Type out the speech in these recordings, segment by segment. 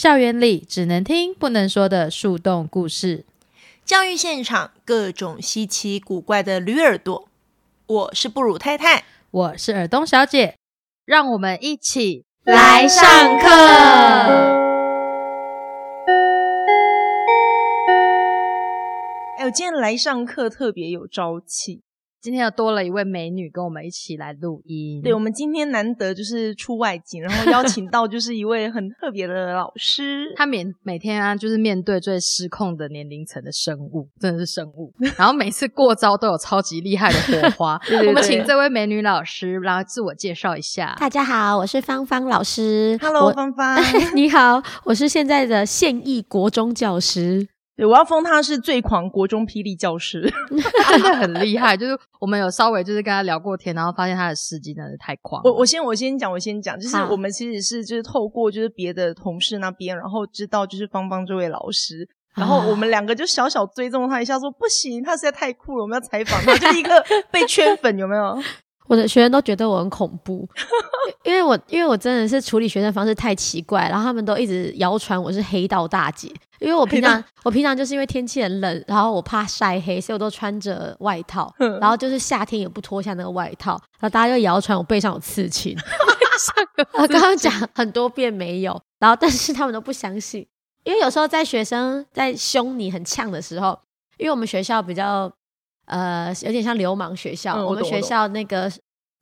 校园里只能听不能说的树洞故事，教育现场各种稀奇古怪的驴耳朵。我是布鲁太太，我是尔东小姐，让我们一起来上课。哎，我今天来上课特别有朝气。今天又多了一位美女跟我们一起来录音。对，我们今天难得就是出外景，然后邀请到就是一位很特别的老师。他每每天啊，就是面对最失控的年龄层的生物，真的是生物。然后每次过招都有超级厉害的火花。我们请这位美女老师来自我介绍一下。大家好，我是芳芳老师。Hello，芳芳，你好，我是现在的现役国中教师。对，我要封他是最狂国中霹雳教师，真的很厉害。就是我们有稍微就是跟他聊过天，然后发现他的事迹真的是太狂。我我先我先讲，我先讲，就是我们其实是就是透过就是别的同事那边，然后知道就是芳芳这位老师，然后我们两个就小小追踪他一下，说不行，他实在太酷了，我们要采访他，就一个被圈粉，有没有？我的学生都觉得我很恐怖，因为我因为我真的是处理学生方式太奇怪，然后他们都一直谣传我是黑道大姐。因为我平常我平常就是因为天气很冷，然后我怕晒黑，所以我都穿着外套，然后就是夏天也不脱下那个外套，然后大家就谣传我背上有刺青。我刚刚讲很多遍没有，然后但是他们都不相信，因为有时候在学生在凶你很呛的时候，因为我们学校比较。呃，有点像流氓学校。我们学校那个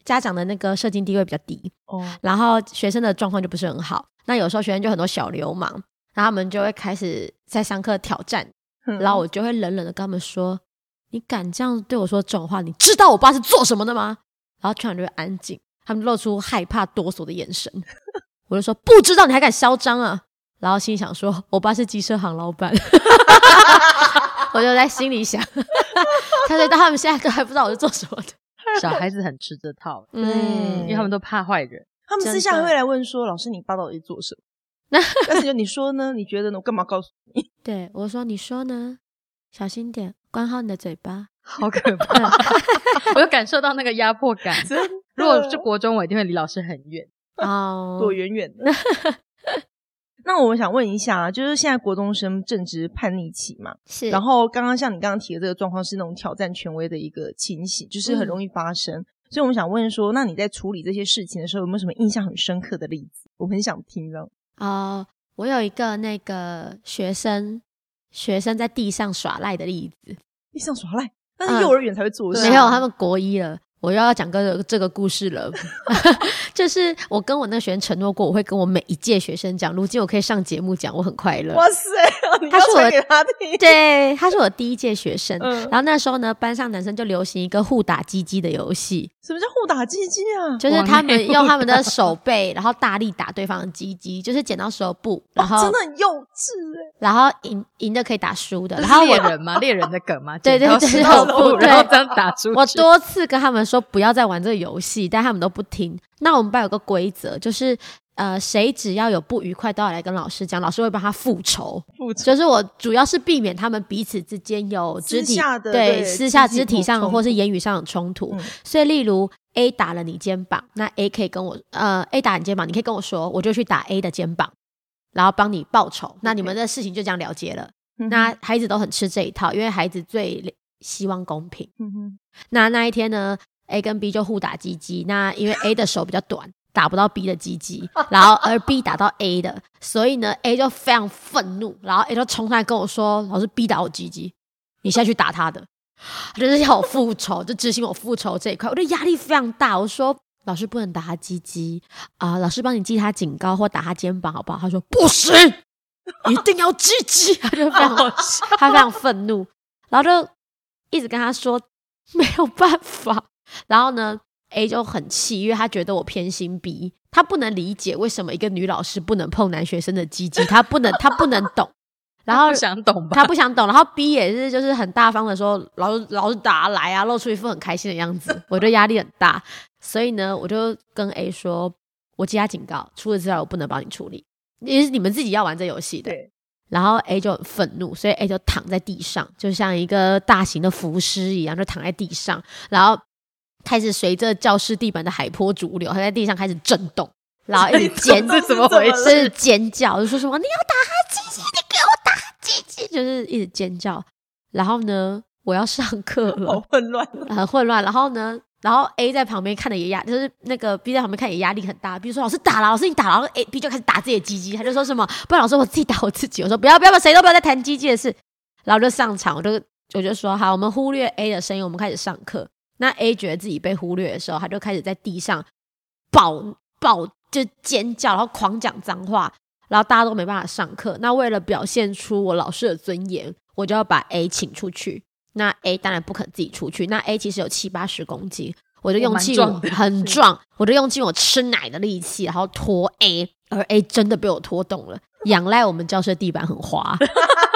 家长的那个社经地位比较低，哦，然后学生的状况就不是很好。那有时候学生就很多小流氓，然后他们就会开始在上课挑战，然后我就会冷冷的跟他们说：“你敢这样对我说这种话？你知道我爸是做什么的吗？”然后全场就会安静，他们露出害怕哆嗦的眼神。我就说：“不知道你还敢嚣张啊！”然后心想说：“我爸是机车行老板。” 我就在心里想，他说到他们现在都还不知道我是做什么的。小孩子很吃这套，嗯，因为他们都怕坏人。他们私下会来问说：“老师，你爸到底做什么？”但是就你说呢？你觉得呢？我干嘛告诉你？对我说：“你说呢？小心点，关好你的嘴巴。”好可怕！我有感受到那个压迫感。如果是国中，我一定会离老师很远哦，躲远远的。那我想问一下，就是现在国中生正值叛逆期嘛？是。然后刚刚像你刚刚提的这个状况，是那种挑战权威的一个情形，就是很容易发生。所以我们想问说，那你在处理这些事情的时候，有没有什么印象很深刻的例子？我很想听呢。啊，我有一个那个学生，学生在地上耍赖的例子。地上耍赖？那是幼儿园才会做的。没有，他们国一了。我又要讲个这个故事了，就是我跟我那个学生承诺过，我会跟我每一届学生讲，如今我可以上节目讲，我很快乐。哇塞，他是我给他听，对，他是我第一届学生。然后那时候呢，班上男生就流行一个互打鸡鸡的游戏。什么叫互打鸡鸡啊？就是他们用他们的手背，然后大力打对方的鸡鸡，就是剪刀石头布，然后真的很幼稚哎。然后赢赢的可以打输的，然后猎人吗？猎人的梗吗？对对对，石头布，然后这样打出。我多次跟他们。说不要再玩这个游戏，但他们都不听。那我们班有个规则，就是呃，谁只要有不愉快，都要来跟老师讲，老师会帮他复仇。复仇就是我主要是避免他们彼此之间有肢体对私下肢体上或是言语上的冲突。所以，例如 A 打了你肩膀，那 A 可以跟我呃 A 打你肩膀，你可以跟我说，我就去打 A 的肩膀，然后帮你报仇。那你们的事情就这样了结了。那孩子都很吃这一套，因为孩子最希望公平。嗯哼，那那一天呢？A 跟 B 就互打鸡鸡，那因为 A 的手比较短，打不到 B 的鸡鸡，然后而 B 打到 A 的，所以呢 A 就非常愤怒，然后 A 就冲上来跟我说：“老师，B 打我鸡鸡，你下去打他的，他就是要我复仇，就执行我复仇这一块。”我的压力非常大，我说：“老师不能打他鸡鸡啊，老师帮你记他警告或打他肩膀好不好？”他说：“不行，一定要鸡鸡。”他就非常 他非常愤怒，然后就一直跟他说：“没有办法。”然后呢，A 就很气，因为他觉得我偏心 B，他不能理解为什么一个女老师不能碰男学生的鸡鸡，他不能，他不能懂。然后不想懂吧？他不想懂。然后 B 也是，就是很大方的说，老师老师打来啊，露出一副很开心的样子。我觉得压力很大，所以呢，我就跟 A 说，我记他警告，除此之外我不能帮你处理，也是你们自己要玩这游戏的。然后 A 就很愤怒，所以 A 就躺在地上，就像一个大型的浮尸一样，就躺在地上，然后。开始随着教室地板的海波逐流，他在地上开始震动，然后一直尖 是怎么回事？是尖叫，就说什么你要打他鸡鸡，你给我打鸡鸡，就是一直尖叫。然后呢，我要上课了，好混乱，很混乱。然后呢，然后 A 在旁边看的也压，就是那个 B 在旁边看也压力很大。比如说老师打了，老师你打了，然后 A B 就开始打自己的鸡鸡，他就说什么，不然老师我自己打我自己。我说不要不要不要，谁都不要再谈鸡鸡的事。然后就上场，我就我就说好，我们忽略 A 的声音，我们开始上课。那 A 觉得自己被忽略的时候，他就开始在地上爆爆就尖叫，然后狂讲脏话，然后大家都没办法上课。那为了表现出我老师的尊严，我就要把 A 请出去。那 A 当然不肯自己出去。那 A 其实有七八十公斤，我就用尽很 壮，我就用尽我吃奶的力气，然后拖 A，而 A 真的被我拖动了。仰赖我们教室地板很滑。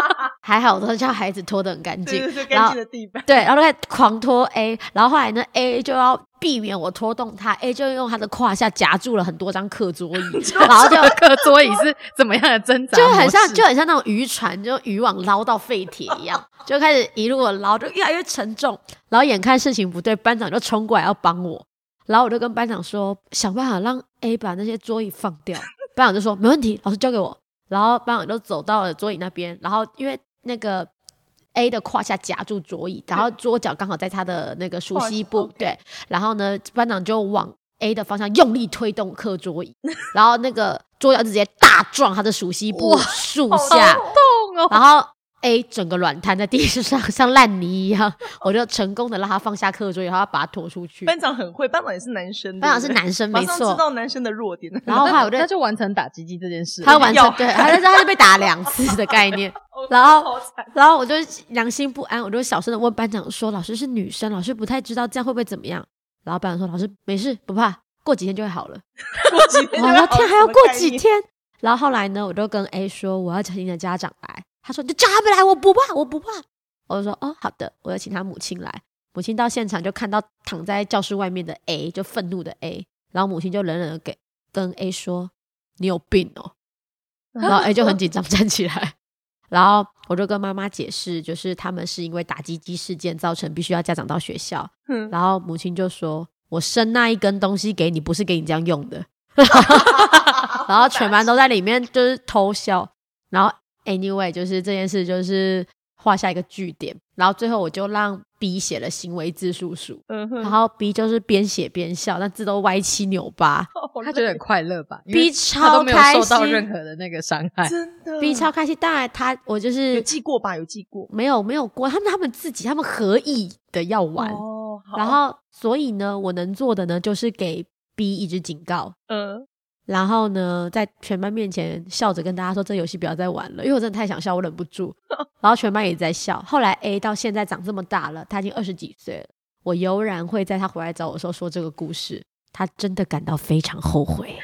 还好，都叫孩子拖得很干净，干净的地板。对，然后在狂拖 A，然后后来呢，A 就要避免我拖动他，A 就用他的胯下夹住了很多张课桌椅，然后就课桌椅是怎么样的挣扎？就很像，就很像那种渔船，就渔网捞到废铁一样，就开始一路捞，就越来越沉重。然后眼看事情不对，班长就冲过来要帮我，然后我就跟班长说，想办法让 A 把那些桌椅放掉。班长就说没问题，老师交给我。然后班长就走到了桌椅那边，然后因为。那个 A 的胯下夹住桌椅，然后桌脚刚好在他的那个熟悉部，对，然后呢，班长就往 A 的方向用力推动课桌椅，然后那个桌脚直接大撞他的熟悉部树下，痛哦，然后。A 整个软瘫在地上，像烂泥一样，我就成功的让他放下课桌，然后要把他拖出去。班长很会，班长也是男生，班长是男生，没错，知道男生的弱点。然后他他就完成打鸡鸡这件事，他完成对，他是他是被打两次的概念。然后然后我就良心不安，我就小声的问班长说：“老师是女生，老师不太知道这样会不会怎么样？”然后班长说：“老师没事，不怕，过几天就会好了。”过几天，我的天，还要过几天？然后后来呢，我就跟 A 说：“我要请你的家长来。”他说：“你叫他们来，我不怕，我不怕。”我就说：“哦，好的，我要请他母亲来。”母亲到现场就看到躺在教室外面的 A，就愤怒的 A。然后母亲就冷冷的给跟 A 说：“你有病哦。”然后 A 就很紧张站起来。然后我就跟妈妈解释，就是他们是因为打击机事件造成必须要家长到学校。然后母亲就说：“我生那一根东西给你，不是给你这样用的。”然后全班都在里面就是偷笑。然后。Anyway，就是这件事，就是画下一个句点，然后最后我就让 B 写了行为字数数，然后 B 就是边写边笑，那字都歪七扭八，他觉得很快乐吧？B 超开心，受到任何的那个伤害，真的。B 超开心，当然他我就是有记过吧？有记过？没有没有过，他们他们自己他们合意的要玩，然后所以呢，我能做的呢就是给 B 一直警告，嗯。然后呢，在全班面前笑着跟大家说：“这游戏不要再玩了，因为我真的太想笑，我忍不住。”然后全班也在笑。后来 A 到现在长这么大了，他已经二十几岁了。我悠然会在他回来找我时候说这个故事，他真的感到非常后悔。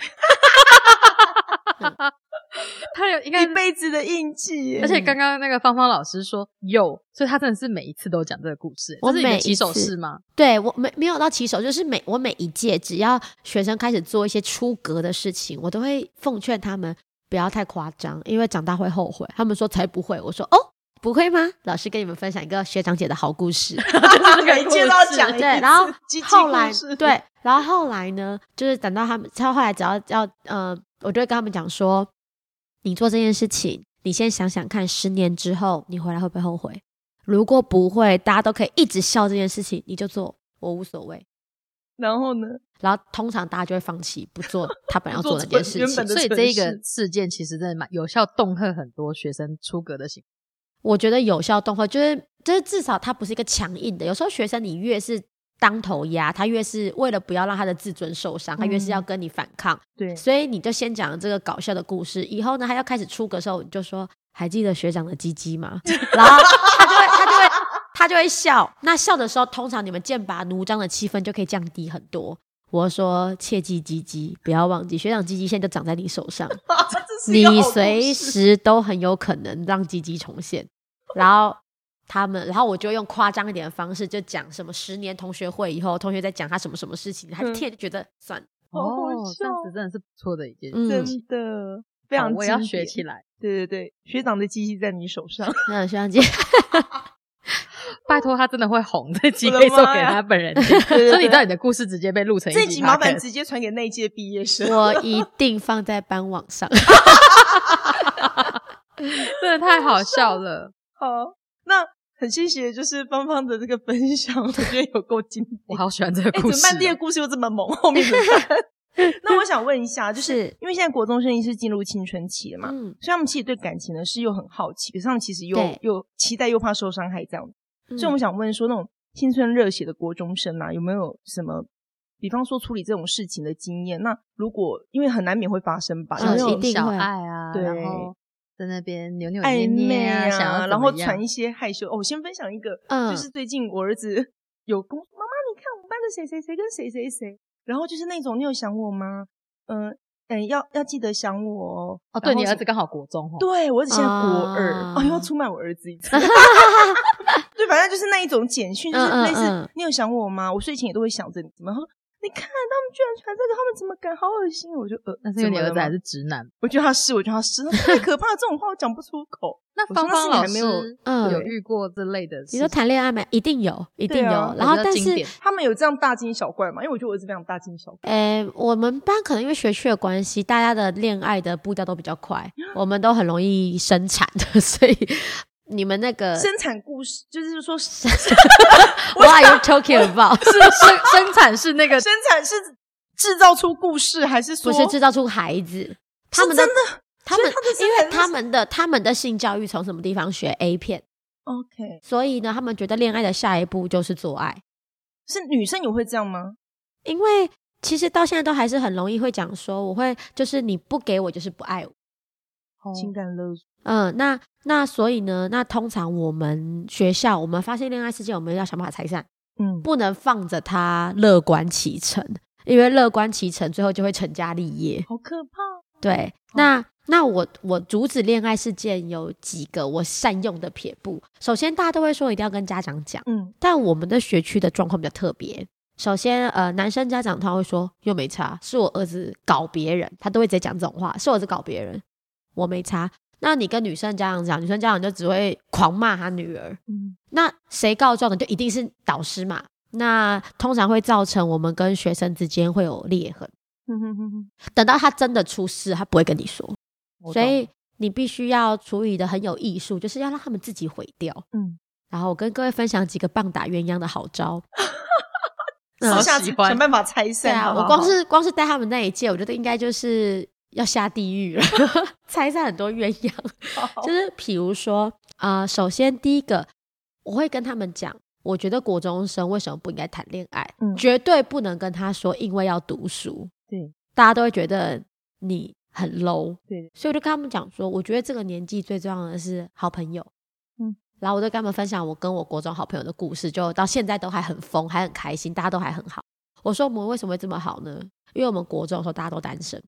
他有应该一辈子的印记，而且刚刚那个芳芳老师说有，所以他真的是每一次都讲这个故事。我每起手是吗？对我没没有到起手，就是每我每一届只要学生开始做一些出格的事情，我都会奉劝他们不要太夸张，因为长大会后悔。他们说才不会，我说哦不会吗？老师跟你们分享一个学长姐的好故事，每一届都要讲对，然后后来对，然后后来呢，就是等到他们，他后来只要要呃，我就会跟他们讲说。你做这件事情，你先想想看，十年之后你回来会不会后悔？如果不会，大家都可以一直笑这件事情，你就做，我无所谓。然后呢？然后通常大家就会放弃不做他本来要做那件事情。所以这一个事件其实真的蛮有效，恫吓很多学生出格的行为。我觉得有效恫吓，就是就是至少它不是一个强硬的。有时候学生你越是。当头压，他越是为了不要让他的自尊受伤，他越是要跟你反抗。对，所以你就先讲这个搞笑的故事，以后呢，他要开始出格的时候，你就说还记得学长的鸡鸡吗？然后他就会他就会他就会笑。那笑的时候，通常你们剑拔弩张的气氛就可以降低很多。我说切记鸡鸡，不要忘记学长鸡鸡现在就长在你手上，你随时都很有可能让鸡鸡重现。然后。他们，然后我就用夸张一点的方式，就讲什么十年同学会以后，同学在讲他什么什么事情，他听就觉得算哦，这样子真的是不错的一件事情，真的非常我要学起来。对对对，学长的机器在你手上，那，学长姐。拜托他真的会红，这集可以送给他本人听。所以你知道你的故事直接被录成一集，麻烦直接传给那一届毕业生，我一定放在班网上。真的太好笑了。好，那很谢谢，就是芳芳的这个分享，我觉得有够精彩。我好喜欢这个故事。怎么办？这个故事又这么猛，后面怎么办？那我想问一下，就是因为现在国中生是进入青春期了嘛，所以他们其实对感情呢是又很好奇，可是他们其实又又期待又怕受伤害这样。所以我们想问说，那种青春热血的国中生啊，有没有什么，比方说处理这种事情的经验？那如果因为很难免会发生吧，小爱啊，对，然后在那边扭扭捏捏啊，想要然后传一些害羞。哦，我先分享一个，就是最近我儿子有跟妈妈，你看我们班的谁谁谁跟谁谁谁。然后就是那种，你有想我吗？嗯，嗯，要要记得想我哦。对你儿子刚好国中哦。对我儿子现在国二，哦，又要出卖我儿子一次。对，反正就是那一种简讯，就是类似你有想我吗？我睡前也都会想着你，怎么？你看他们居然传这个，他们怎么敢？好恶心！我就呃，那是因为你儿子还是直男。我觉得他是，我觉得他是，太可怕了，这种话我讲不出口。那芳芳老师有遇过这类的？你说谈恋爱没？一定有，一定有。然后，但是他们有这样大惊小怪吗？因为我觉得我儿子非常大惊小怪。诶，我们班可能因为学区的关系，大家的恋爱的步调都比较快，我们都很容易生产的，所以。你们那个生产故事，就是说，What are you talking about？是生 生产是那个生产是制造出故事，还是说不是制造出孩子？他们真的，他们因为他们的他们的性教育从什么地方学 A 片？OK，所以呢，他们觉得恋爱的下一步就是做爱。是女生也会这样吗？因为其实到现在都还是很容易会讲说，我会就是你不给我就是不爱我，情感勒索。嗯，那那所以呢？那通常我们学校，我们发现恋爱事件，我们要想办法拆散。嗯，不能放着他乐观其成，因为乐观其成，最后就会成家立业。好可怕！对，那那我我阻止恋爱事件有几个我善用的撇步。首先，大家都会说一定要跟家长讲。嗯，但我们的学区的状况比较特别。首先，呃，男生家长他会说又没差，是我儿子搞别人，他都会直接讲这种话，是我儿子搞别人，我没差。那你跟女生家长讲，女生家长就只会狂骂她女儿。嗯，那谁告状的就一定是导师嘛？那通常会造成我们跟学生之间会有裂痕。嗯哼哼哼。等到他真的出事，他不会跟你说。所以你必须要处理的很有艺术，就是要让他们自己毁掉。嗯。然后我跟各位分享几个棒打鸳鸯的好招。私下想办法拆散。对啊，我光是光是带他们那一届，我觉得应该就是。要下地狱了，拆散很多鸳鸯，就是比如说啊，首先第一个，我会跟他们讲，我觉得国中生为什么不应该谈恋爱，绝对不能跟他说，因为要读书，对，大家都会觉得你很 low，对，所以我就跟他们讲说，我觉得这个年纪最重要的是好朋友，嗯，然后我就跟他们分享我跟我国中好朋友的故事，就到现在都还很疯，还很开心，大家都还很好。我说我们为什么会这么好呢？因为我们国中的时候大家都单身。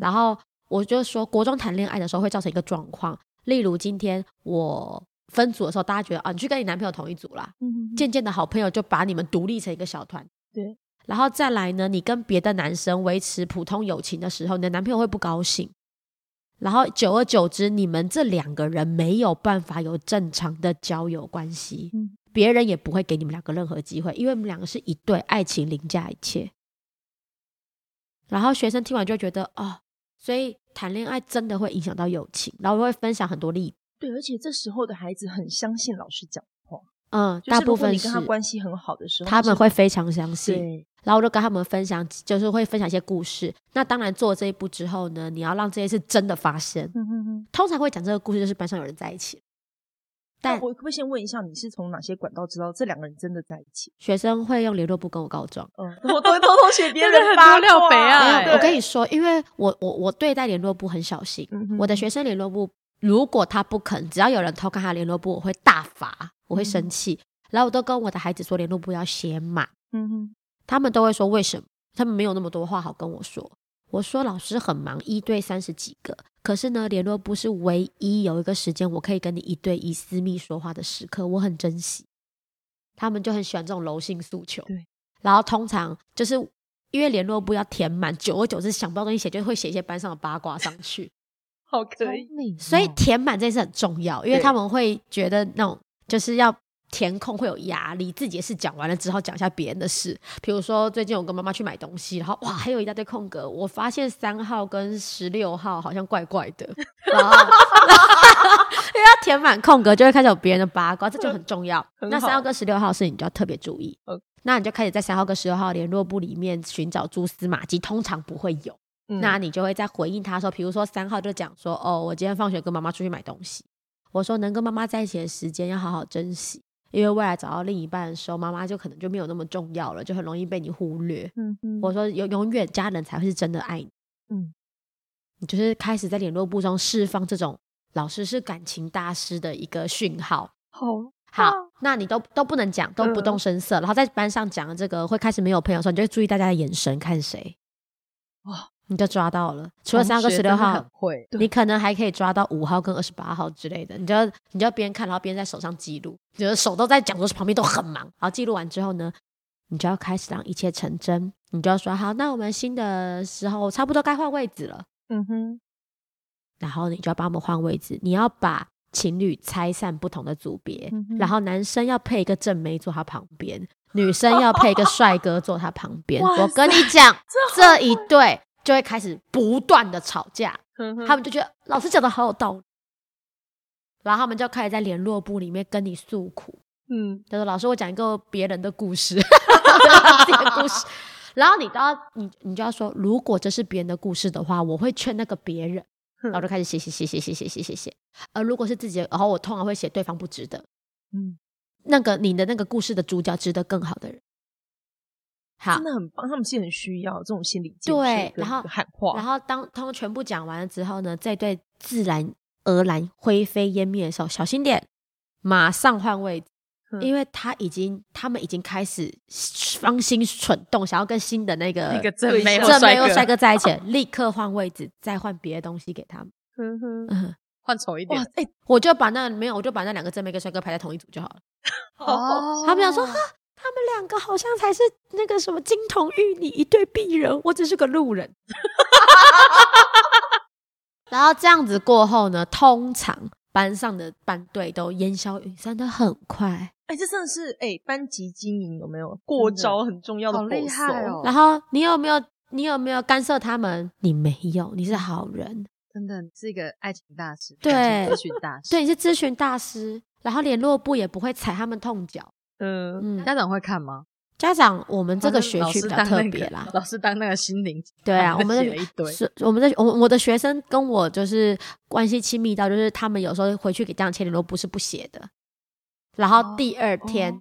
然后我就说，国中谈恋爱的时候会造成一个状况，例如今天我分组的时候，大家觉得啊，你去跟你男朋友同一组啦，渐渐的好朋友就把你们独立成一个小团，对。然后再来呢，你跟别的男生维持普通友情的时候，你的男朋友会不高兴。然后久而久之，你们这两个人没有办法有正常的交友关系，别人也不会给你们两个任何机会，因为你们两个是一对，爱情凌驾一切。然后学生听完就觉得哦，所以谈恋爱真的会影响到友情，然后会分享很多例子。对，而且这时候的孩子很相信老师讲话。嗯，大部分你跟他关系很好的时候，他们会非常相信。然后我就跟他们分享，就是会分享一些故事。那当然做这一步之后呢，你要让这些事真的发生。嗯嗯嗯。通常会讲这个故事，就是班上有人在一起。但我可不可以先问一下，你是从哪些管道知道这两个人真的在一起？学生会用联络簿跟我告状，嗯，我都会偷偷写别人 发料肥啊。我跟你说，因为我我我对待联络簿很小心，我的学生联络簿，如果他不肯，只要有人偷看他联络簿，我会大罚，我会生气。然后我都跟我的孩子说，联络簿要写满，嗯哼，他们都会说为什么？他们没有那么多话好跟我说。我说老师很忙，一对三十几个。可是呢，联络部是唯一有一个时间我可以跟你一对一私密说话的时刻，我很珍惜。他们就很喜欢这种柔性诉求。对。然后通常就是因为联络部要填满，久而久之想不到东西写，就会写一些班上的八卦上去。好可以。所以填满这件事很重要，因为他们会觉得那种就是要填空会有压力，自己的事讲完了之后，讲一下别人的事。比如说，最近我跟妈妈去买东西，然后哇，还有一大堆空格。我发现三号跟十六号好像怪怪的，然后 因为要填满空格，就会开始有别人的八卦，这就很重要。那三号跟十六号是你就要特别注意。那你就开始在三号跟十六号联络簿里面寻找蛛丝马迹，通常不会有。那你就会在回应他说，比如说三号就讲说，哦，我今天放学跟妈妈出去买东西。我说能跟妈妈在一起的时间要好好珍惜，因为未来找到另一半的时候，妈妈就可能就没有那么重要了，就很容易被你忽略。嗯嗯。我说永永远家人才会是真的爱你。嗯。你就是开始在联络簿中释放这种老师是感情大师的一个讯号。好，好，那你都都不能讲，都不动声色，然后在班上讲这个会开始没有朋友的时候，你就注意大家的眼神看谁。哇。你就抓到了，除了三号跟十六号，会，你可能还可以抓到五号跟二十八号之类的。你就要你就要边看，然后边在手上记录，就是手都在讲桌旁边都很忙。然后记录完之后呢，你就要开始让一切成真。你就要说好，那我们新的时候差不多该换位置了。嗯哼，然后你就要帮我们换位置。你要把情侣拆散不同的组别，然后男生要配一个正妹坐他旁边，女生要配一个帅哥坐他旁边。我跟你讲，这一对。就会开始不断的吵架，他们就觉得老师讲的好有道理，然后他们就开始在联络部里面跟你诉苦，嗯，他说老师我讲一个别人的故事，故事，然后你都要你你就要说，如果这是别人的故事的话，我会劝那个别人，然后就开始写写写写写写写写写，而如果是自己，然后我通常会写对方不值得，嗯，那个你的那个故事的主角值得更好的人。真的很棒，他们其实很需要这种心理建设然后喊话。然后当他们全部讲完了之后呢，这对自然而然灰飞烟灭的时候，小心点，马上换位置，因为他已经他们已经开始芳心蠢动，想要跟新的那个那个正妹正妹又帅哥在一起，立刻换位置，再换别的东西给他们，嗯 换丑一点。哎，我就把那没有，我就把那两个正妹跟帅哥排在同一组就好了。哦，他们想说。他们两个好像才是那个什么金童玉女一对璧人，我只是个路人。然后这样子过后呢，通常班上的班队都烟消云散的很快。哎，这真的是哎，班级经营有没有过招很重要的？好厉害哦！然后你有没有你有没有干涉他们？你没有，你是好人，真的是一个爱情大师，对，咨询大师，对，你是咨询大师。然后联络部也不会踩他们痛脚。嗯，家长会看吗？家长，我们这个学区比较特别啦。老师当那个心灵，对啊，我们的一堆，是我们的我我的学生跟我就是关系亲密到，就是他们有时候回去给家长签联络簿是不写的，然后第二天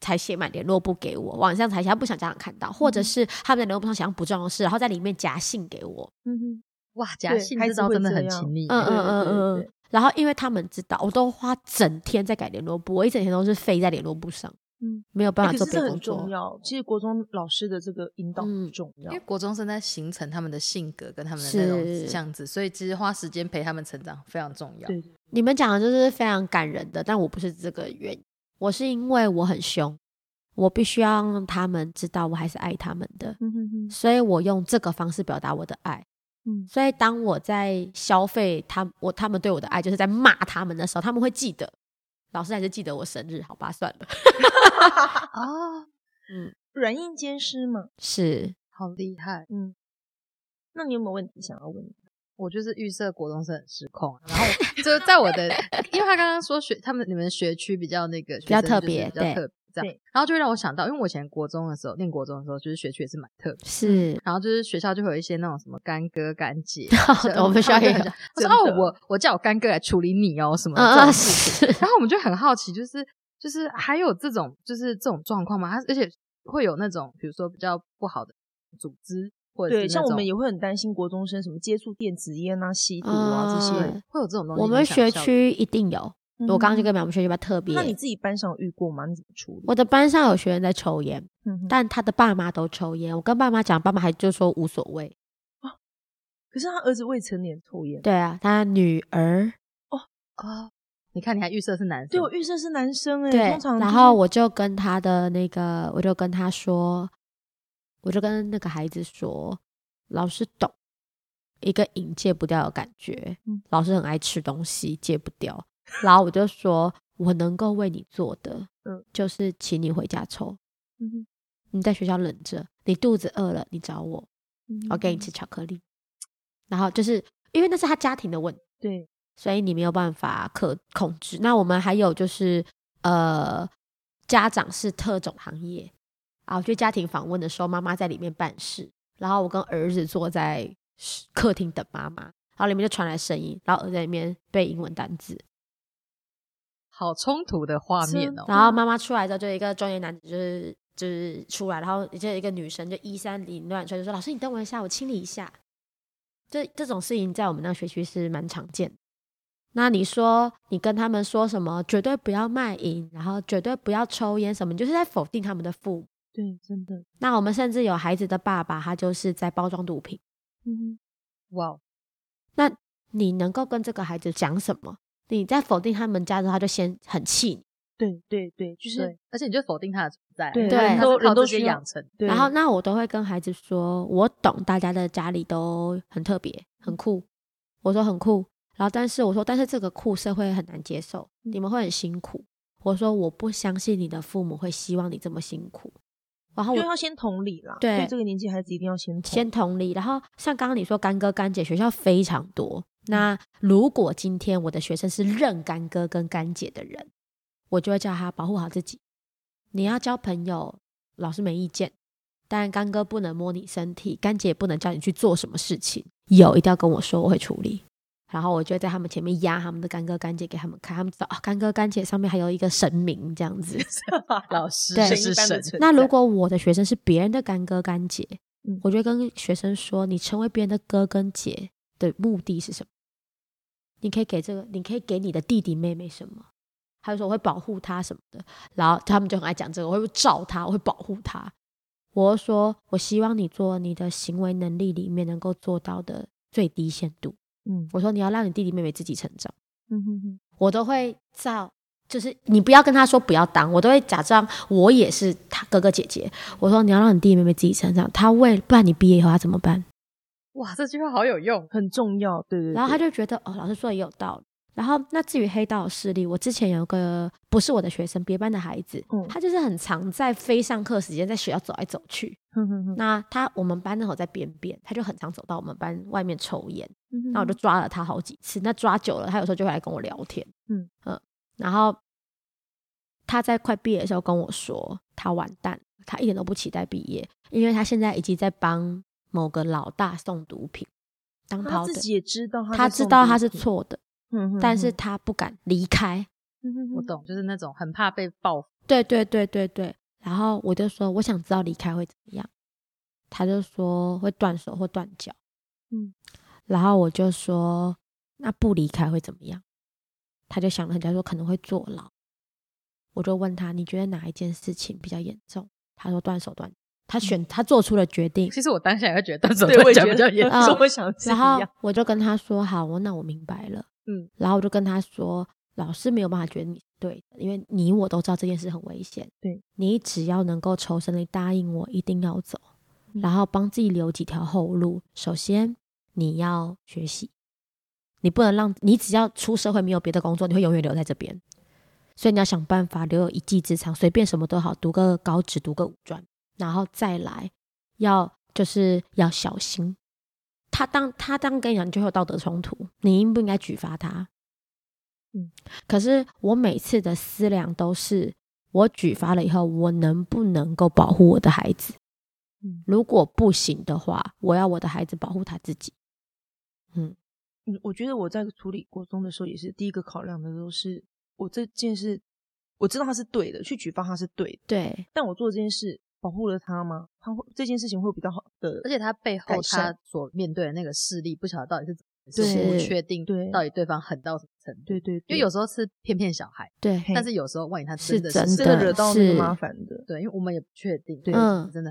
才写满联络簿给我，晚上才写，他不想家长看到，或者是他们在联络簿上写上不重要的事，然后在里面夹信给我。嗯哼，哇，夹信这招真的很亲密。嗯嗯嗯嗯。然后因为他们知道，我都花整天在改联络簿，我一整天都是飞在联络簿上。嗯，没有办法做别很重要。其实国中老师的这个引导很重要，因为国中生在形成他们的性格跟他们的那种样子，所以其实花时间陪他们成长非常重要。对，你们讲的就是非常感人的，但我不是这个原因，我是因为我很凶，我必须要让他们知道我还是爱他们的，所以我用这个方式表达我的爱。嗯，所以当我在消费他我他们对我的爱，就是在骂他们的时候，他们会记得。老师还是记得我生日，好吧，算了。啊，嗯，软硬兼施嘛，是，好厉害。嗯，那你有没有问题想要问？我就是预设国中生很失控，然后就在我的，因为他刚刚说学他们你们学区比较那个比较特别，比较特。这样，然后就会让我想到，因为我以前国中的时候，念国中的时候，就是学区也是蛮特别，是，然后就是学校就会有一些那种什么干哥干姐，我们学校也有，说哦，我我叫我干哥来处理你哦，什么这种事情，然后我们就很好奇，就是就是还有这种就是这种状况吗？他而且会有那种比如说比较不好的组织，或者对，像我们也会很担心国中生什么接触电子烟啊、吸毒啊这些，会有这种东西。我们学区一定有。我刚刚就跟苗苗学比较特别。那你自己班上有遇过吗？你怎么处理？我的班上有学员在抽烟，但他的爸妈都抽烟。我跟爸妈讲，爸妈还就说无所谓。啊，可是他儿子未成年抽烟。对啊，他女儿。哦啊，你看你还预设是男生？对我预设是男生哎。对，通常然后我就跟他的那个，我就跟他说，我就跟那个孩子说，老师懂，一个瘾戒不掉的感觉。嗯，老师很爱吃东西，戒不掉。然后我就说，我能够为你做的，嗯，就是请你回家抽。嗯，你在学校忍着，你肚子饿了，你找我，我给你吃巧克力。然后就是因为那是他家庭的问题，对，所以你没有办法可控制。那我们还有就是呃，家长是特种行业啊，我去家庭访问的时候，妈妈在里面办事，然后我跟儿子坐在客厅等妈妈。然后里面就传来声音，然后儿在里面背英文单字，好冲突的画面哦。然后妈妈出来之后，就一个中年男子，就是就是出来，然后就一个女生就衣衫凌乱，所以就说：“老师，你等我一下，我清理一下。”这这种事情在我们那学区是蛮常见。那你说你跟他们说什么？绝对不要卖淫，然后绝对不要抽烟，什么？就是在否定他们的父母。对，真的。那我们甚至有孩子的爸爸，他就是在包装毒品。嗯，哇。那你能够跟这个孩子讲什么？你在否定他们家的时候，他就先很气你。对对对，就是，而且你就否定他的存在。对，都人都学养成。然后，那我都会跟孩子说，我懂大家的家里都很特别、很酷。我说很酷，然后但是我说，但是这个酷社会很难接受，你们会很辛苦。我说我不相信你的父母会希望你这么辛苦。然后就要先同理啦，对这个年纪孩子一定要先先同理。然后像刚刚你说干哥干姐学校非常多，那如果今天我的学生是认干哥跟干姐的人，我就会叫他保护好自己。你要交朋友，老师没意见，但干哥不能摸你身体，干姐不能叫你去做什么事情，有一定要跟我说，我会处理。然后我就在他们前面压他们的干哥干姐给他们看，他们知道啊，干哥干姐上面还有一个神明这样子，老师对是神。那如果我的学生是别人的干哥干姐，我就跟学生说，你成为别人的哥跟姐的目的是什么？你可以给这个，你可以给你的弟弟妹妹什么？他就说我会保护他什么的，然后他们就很爱讲这个，我会照他，我会保护他。我说我希望你做你的行为能力里面能够做到的最低限度。嗯，我说你要让你弟弟妹妹自己成长，嗯哼哼，我都会照，就是你不要跟他说不要当，我都会假装我也是他哥哥姐姐。我说你要让你弟弟妹妹自己成长，他为不然你毕业以后他怎么办？哇，这句话好有用，很重要，对对。然后他就觉得哦，老师说的也有道理。然后，那至于黑道势力，我之前有个不是我的学生，别班的孩子，他就是很常在非上课时间在学校走来走去。那他我们班那会在边边，他就很常走到我们班外面抽烟。那我就抓了他好几次。那抓久了，他有时候就会来跟我聊天。嗯嗯，然后他在快毕业的时候跟我说，他完蛋，他一点都不期待毕业，因为他现在已经在帮某个老大送毒品，当跑的。自己也知道，他知道他是错的。嗯，但是他不敢离开。我懂，就是那种很怕被报复。对对对对对。然后我就说，我想知道离开会怎么样。他就说会断手或断脚。嗯。然后我就说，那不离开会怎么样？他就想了很久，说可能会坐牢。我就问他，你觉得哪一件事情比较严重？他说断手断。他选他做出了决定。其实我当下也会觉得断手断脚比较严重。我想，然后我就跟他说，好，我那我明白了。嗯，然后我就跟他说，老师没有办法觉得你对的，因为你我都知道这件事很危险。对，你只要能够求生，你答应我一定要走，然后帮自己留几条后路。首先，你要学习，你不能让你只要出社会没有别的工作，你会永远留在这边。所以你要想办法留有一技之长，随便什么都好，读个高职，读个五专，然后再来，要就是要小心。他当他当跟你讲，你就会有道德冲突，你应不应该举发他？嗯，可是我每次的思量都是，我举发了以后，我能不能够保护我的孩子？嗯，如果不行的话，我要我的孩子保护他自己。嗯嗯，我觉得我在处理国中的时候，也是第一个考量的都是，我这件事我知道他是对的，去举发他是对的，对，但我做这件事。保护了他吗？他会这件事情会比较好的，而且他背后他所面对的那个势力，不晓得到底是怎么，不确定，对，到底对方狠到什么程度？对对，因为有时候是骗骗小孩，对，但是有时候万一他是真的的惹到那个麻烦的，对，因为我们也不确定，对，真的，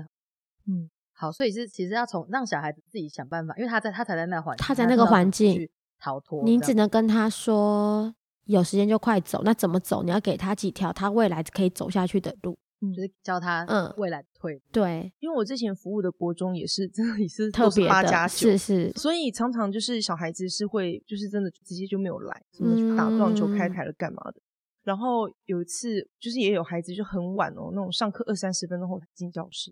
嗯，好，所以是其实要从让小孩子自己想办法，因为他在他才在那环，他在那个环境逃脱，你只能跟他说有时间就快走，那怎么走？你要给他几条他未来可以走下去的路。就是教他嗯未来的退对，因为我之前服务的国中也是 真的也是特别的，是是，所以常常就是小孩子是会就是真的直接就没有来，什么打撞球、开台了干嘛的。然后有一次就是也有孩子就很晚哦，那种上课二三十分钟后才进教室，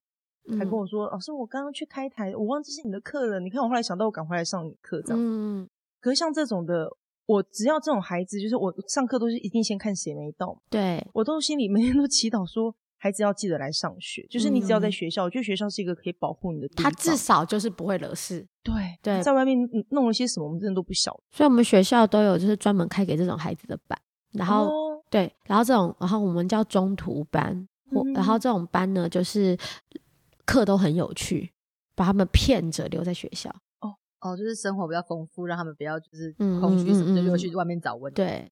还跟我说：“老师，我刚刚去开台，我忘记是你的课了。你看我后来想到，我赶回来上你课这样。”嗯，可是像这种的，我只要这种孩子，就是我上课都是一定先看谁没到，对我都心里每天都祈祷说。孩子要记得来上学，就是你只要在学校，我觉得学校是一个可以保护你的地方。他至少就是不会惹事。对对，在外面弄了些什么，我们真的都不晓得。所以，我们学校都有就是专门开给这种孩子的班。然后，对，然后这种，然后我们叫中途班。然后这种班呢，就是课都很有趣，把他们骗着留在学校。哦哦，就是生活比较丰富，让他们不要就是空虚什么的，就去外面找问题。对。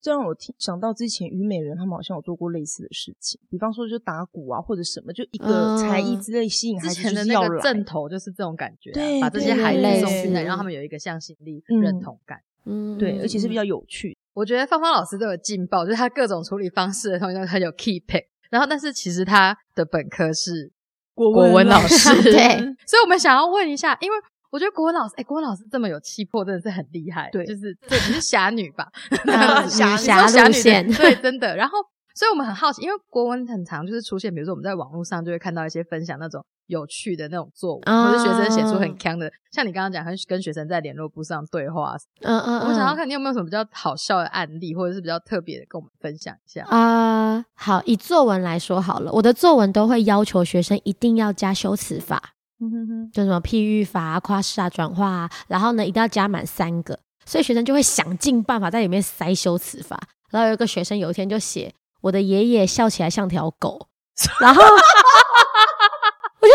这让我听想到之前虞美人他们好像有做过类似的事情，比方说就打鼓啊或者什么，就一个才艺之类吸引孩子的那个正头就是这种感觉，对，把这些孩子送进来，让他们有一个向心力、认同感，嗯，对，而且是比较有趣。我觉得芳芳老师都有劲爆，就是他各种处理方式的东西都很有 key pick。然后，但是其实他的本科是国文老师，对，所以我们想要问一下，因为。我觉得国文老师，哎，国文老师这么有气魄，真的是很厉害。对，就是这你是侠女吧？侠侠女线，对，真的。然后，所以我们很好奇，因为国文很常就是出现，比如说我们在网络上就会看到一些分享那种有趣的那种作文，或者学生写出很强的，像你刚刚讲，很跟学生在联络簿上对话。嗯嗯。我想要看你有没有什么比较好笑的案例，或者是比较特别的，跟我们分享一下。啊，好，以作文来说好了，我的作文都会要求学生一定要加修辞法。嗯哼哼，就什么譬喻法、夸饰啊、转化啊，然后呢，一定要加满三个，所以学生就会想尽办法在里面塞修辞法。然后有一个学生有一天就写：“我的爷爷笑起来像条狗。”然后我就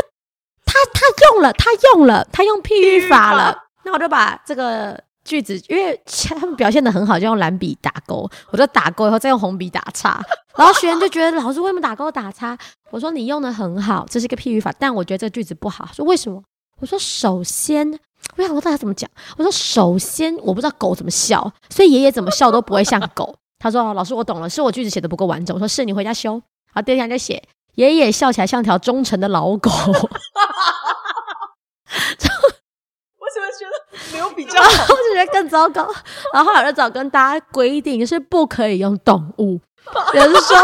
他他用了，他用了，他用譬喻法了。那我就把这个。句子，因为他们表现的很好，就用蓝笔打勾，我就打勾以后再用红笔打叉，然后学员就觉得老师为什么打勾打叉？我说你用的很好，这是一个譬喻法，但我觉得这个句子不好。说为什么？我说首先，我想说大家怎么讲？我说首先我不知道狗怎么笑，所以爷爷怎么笑都不会像狗。他说老师我懂了，是我句子写的不够完整。我说是你回家修。然后第二天就写爷爷笑起来像条忠诚的老狗。我怎么觉得没有比较好？我就觉得更糟糕。然后后来就找跟大家规定是不可以用动物，有人说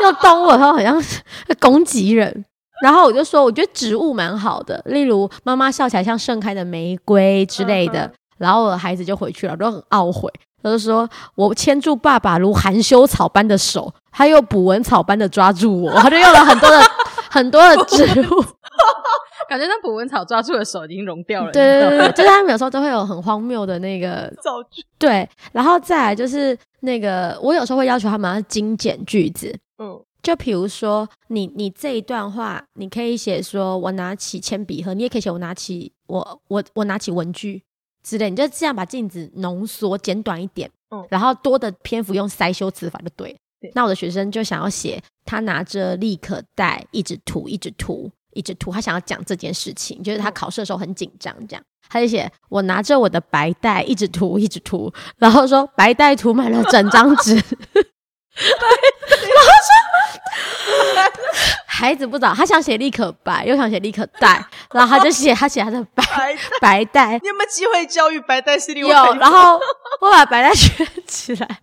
用动物然后好像是攻击人。然后我就说，我觉得植物蛮好的，例如妈妈笑起来像盛开的玫瑰之类的。然后我的孩子就回去了，都很懊悔。他就说我牵住爸爸如含羞草般的手，他又捕蚊草般的抓住我，他就用了很多的很多的植物。感觉那捕蚊草抓住的手已经融掉了。对对对，就是他们有时候都会有很荒谬的那个造句。对，然后再来就是那个，我有时候会要求他们要精简句子。嗯，就比如说你你这一段话，你可以写说我拿起铅笔盒，你也可以写我拿起我我我拿起文具之类，你就这样把镜子浓缩简短一点。嗯，然后多的篇幅用塞修辞法就对。那我的学生就想要写他拿着立可带一直涂一直涂。一直涂，他想要讲这件事情，就是他考试的时候很紧张，这样。他就写我拿着我的白带一直涂，一直涂，然后说白带涂满了整张纸，然后说孩子不知道，他想写立可白，又想写立可带，然后他就写他写他的白白带，你有没有机会教育白带是有，然后我把白带圈起来，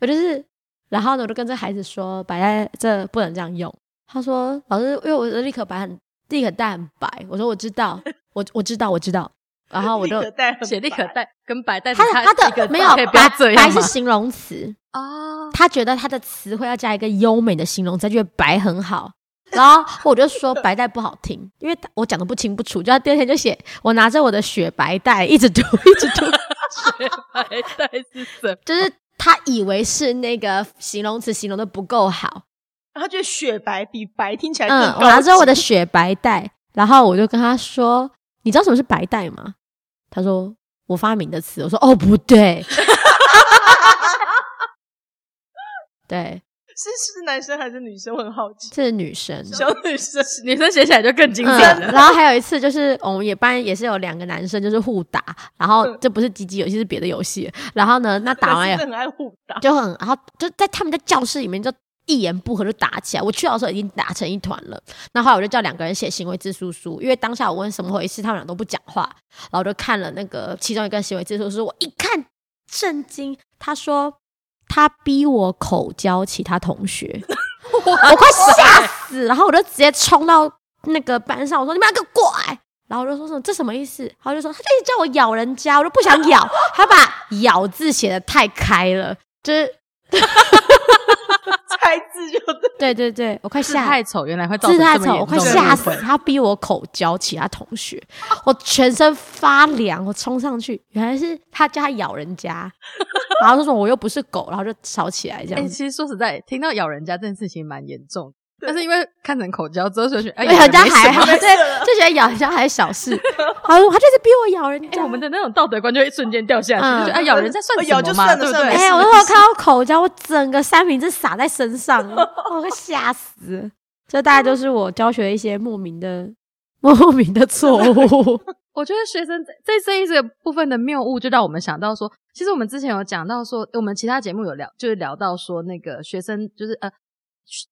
我就是，然后呢，我就跟这孩子说，白带这不能这样用。他说：“老师，因为我的立可白很立可带很白。”我说：“我知道，我我知道，我知道。”然后我就写立可带跟白带，他的他的没有白白是形容词哦。他觉得他的词汇要加一个优美的形容词，觉得白很好。然后我就说白带不好听，因为我讲的不清不楚。就他第二天就写我拿着我的雪白带一直读一直读，雪白带是什么？就是他以为是那个形容词形容的不够好。他觉得雪白比白听起来更高。我拿着我的雪白带，然后我就跟他说：“你知道什么是白带吗？”他说：“我发明的词。”我说：“哦，不对。”对，是是男生还是女生？我很好奇。是女生，小女生，女生写起来就更经典了。然后还有一次，就是我们也班也是有两个男生，就是互打。然后这不是积极游戏，是别的游戏。然后呢，那打完也很爱互打，就很然后就在他们在教室里面就。一言不合就打起来，我去的时候已经打成一团了。那后来我就叫两个人写行为自述书，因为当下我问什么回事，他们俩都不讲话。然后就看了那个其中一个行为自述书，我一看震惊。他说他逼我口交其他同学，我快吓死，然后我就直接冲到那个班上，我说你们两个过来，然后我就说什么这什么意思？然后就说他就一直叫我咬人家，我就不想咬，他把咬字写的太开了，就是。猜字就对对对，我快吓太丑，原来会字太丑，我快吓死。他逼我口交其他同学，我全身发凉，我冲上去，原来是他叫他咬人家，然后他说我又不是狗，然后就吵起来这样。其实说实在，听到咬人家这件事情蛮严重。但是因为看成口交之后就觉得，哎，人家还好，对，就觉得咬人家还是小事。好，他就是逼我咬人家，我们的那种道德观就会瞬间掉下去，就觉得哎，咬人家算咬就算了，对不对？哎，我那时候看到口交，我整个三明治洒在身上，我会吓死。这大概就是我教学一些莫名的、莫名的错误。我觉得学生在这一个部分的谬误，就让我们想到说，其实我们之前有讲到说，我们其他节目有聊，就是聊到说那个学生就是呃。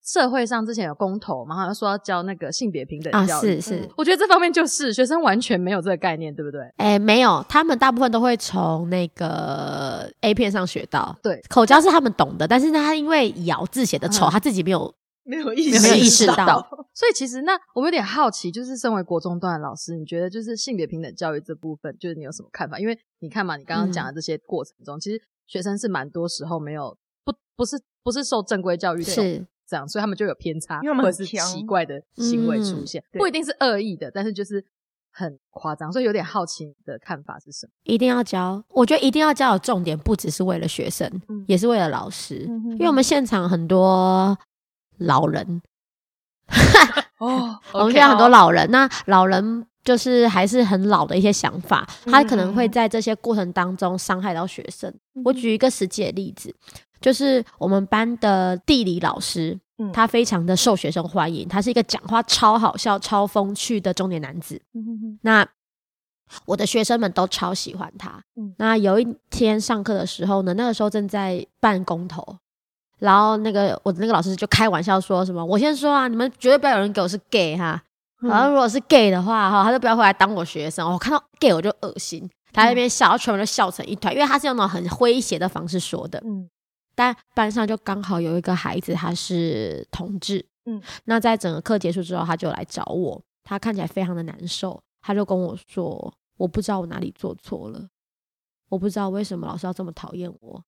社会上之前有公投嘛，好像说要教那个性别平等教育。是是，我觉得这方面就是学生完全没有这个概念，对不对？哎，没有，他们大部分都会从那个 A 片上学到。对，口交是他们懂的，但是他因为咬字写的丑，他自己没有没有意没有意识到。所以其实那我有点好奇，就是身为国中段的老师，你觉得就是性别平等教育这部分，就是你有什么看法？因为你看嘛，你刚刚讲的这些过程中，其实学生是蛮多时候没有不不是不是受正规教育是。这样，所以他们就有偏差，或者是奇怪的行为出现，不一定是恶意的，但是就是很夸张，所以有点好奇你的看法是什么？一定要教，我觉得一定要教的重点不只是为了学生，也是为了老师，因为我们现场很多老人，哦，我们现场很多老人，那老人就是还是很老的一些想法，他可能会在这些过程当中伤害到学生。我举一个实际的例子。就是我们班的地理老师，他非常的受学生欢迎，他是一个讲话超好笑、超风趣的中年男子。那我的学生们都超喜欢他。那有一天上课的时候呢，那个时候正在办公投，然后那个我的那个老师就开玩笑说什么：“我先说啊，你们绝对不要有人给我是 gay 哈，然后如果是 gay 的话哈，他就不要回来当我学生。我看到 gay 我就恶心。”他那边笑，全部都笑成一团，因为他是用那种很诙谐的方式说的。但班上就刚好有一个孩子，他是同志，嗯，那在整个课结束之后，他就来找我，他看起来非常的难受，他就跟我说：“我不知道我哪里做错了，我不知道为什么老师要这么讨厌我。”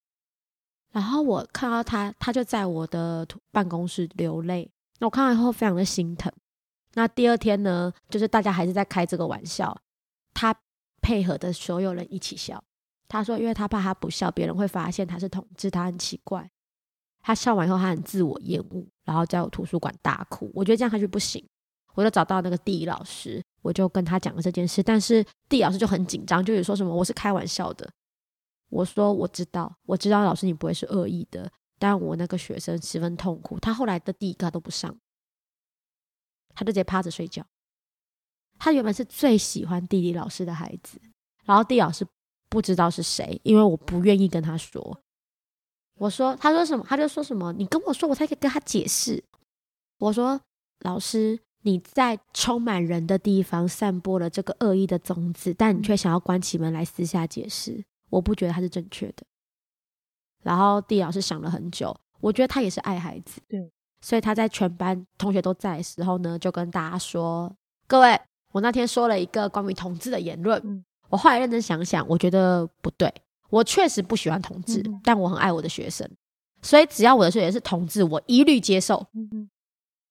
然后我看到他，他就在我的办公室流泪，那我看到以后非常的心疼。那第二天呢，就是大家还是在开这个玩笑，他配合的所有人一起笑。他说：“因为他怕他不笑，别人会发现他是同志，他很奇怪。他笑完以后，他很自我厌恶，然后在我图书馆大哭。我觉得这样下去不行，我就找到那个地理老师，我就跟他讲了这件事。但是地理老师就很紧张，就是说什么我是开玩笑的。我说我知道，我知道老师你不会是恶意的，但我那个学生十分痛苦。他后来的第一课都不上，他就直接趴着睡觉。他原本是最喜欢地理老师的孩子，然后地理老师。”不知道是谁，因为我不愿意跟他说。我说，他说什么，他就说什么。你跟我说，我才可以跟他解释。我说，老师，你在充满人的地方散播了这个恶意的种子，但你却想要关起门来私下解释，我不觉得他是正确的。然后地老师想了很久，我觉得他也是爱孩子，对，所以他在全班同学都在的时候呢，就跟大家说：“各位，我那天说了一个关于同志的言论。”我后来认真想想，我觉得不对。我确实不喜欢同志，但我很爱我的学生，所以只要我的学生是同志，我一律接受。